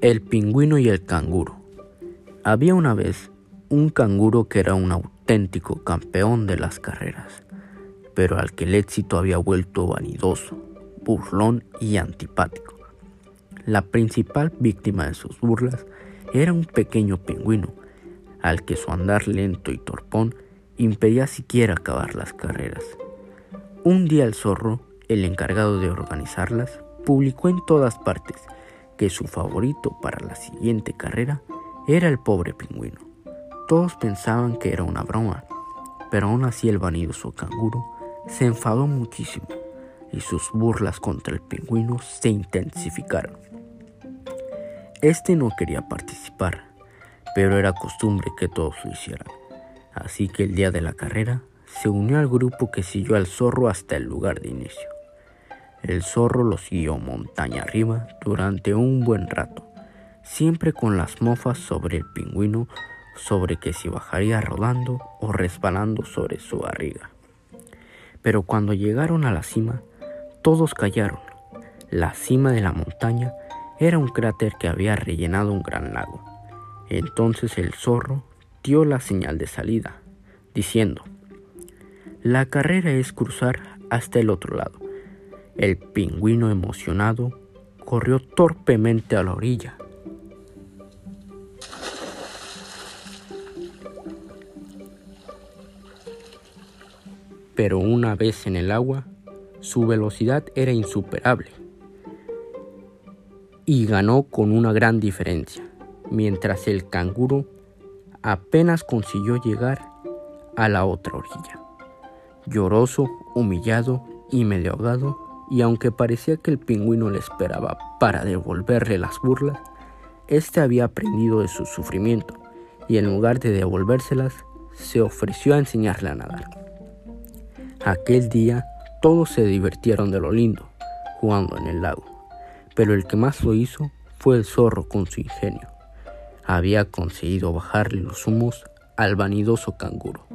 El pingüino y el canguro. Había una vez un canguro que era un auténtico campeón de las carreras, pero al que el éxito había vuelto vanidoso, burlón y antipático. La principal víctima de sus burlas era un pequeño pingüino, al que su andar lento y torpón impedía siquiera acabar las carreras. Un día el zorro, el encargado de organizarlas, publicó en todas partes que su favorito para la siguiente carrera era el pobre pingüino. Todos pensaban que era una broma, pero aún así el vanidoso canguro se enfadó muchísimo y sus burlas contra el pingüino se intensificaron. Este no quería participar, pero era costumbre que todos lo hicieran. Así que el día de la carrera se unió al grupo que siguió al zorro hasta el lugar de inicio. El zorro lo siguió montaña arriba durante un buen rato, siempre con las mofas sobre el pingüino, sobre que si bajaría rodando o resbalando sobre su barriga. Pero cuando llegaron a la cima, todos callaron. La cima de la montaña era un cráter que había rellenado un gran lago. Entonces el zorro dio la señal de salida, diciendo, la carrera es cruzar hasta el otro lado el pingüino emocionado corrió torpemente a la orilla. Pero una vez en el agua, su velocidad era insuperable y ganó con una gran diferencia, mientras el canguro apenas consiguió llegar a la otra orilla. Lloroso, humillado y medio ahogado, y aunque parecía que el pingüino le esperaba para devolverle las burlas, éste había aprendido de su sufrimiento y en lugar de devolvérselas, se ofreció a enseñarle a nadar. Aquel día todos se divirtieron de lo lindo, jugando en el lago, pero el que más lo hizo fue el zorro con su ingenio. Había conseguido bajarle los humos al vanidoso canguro.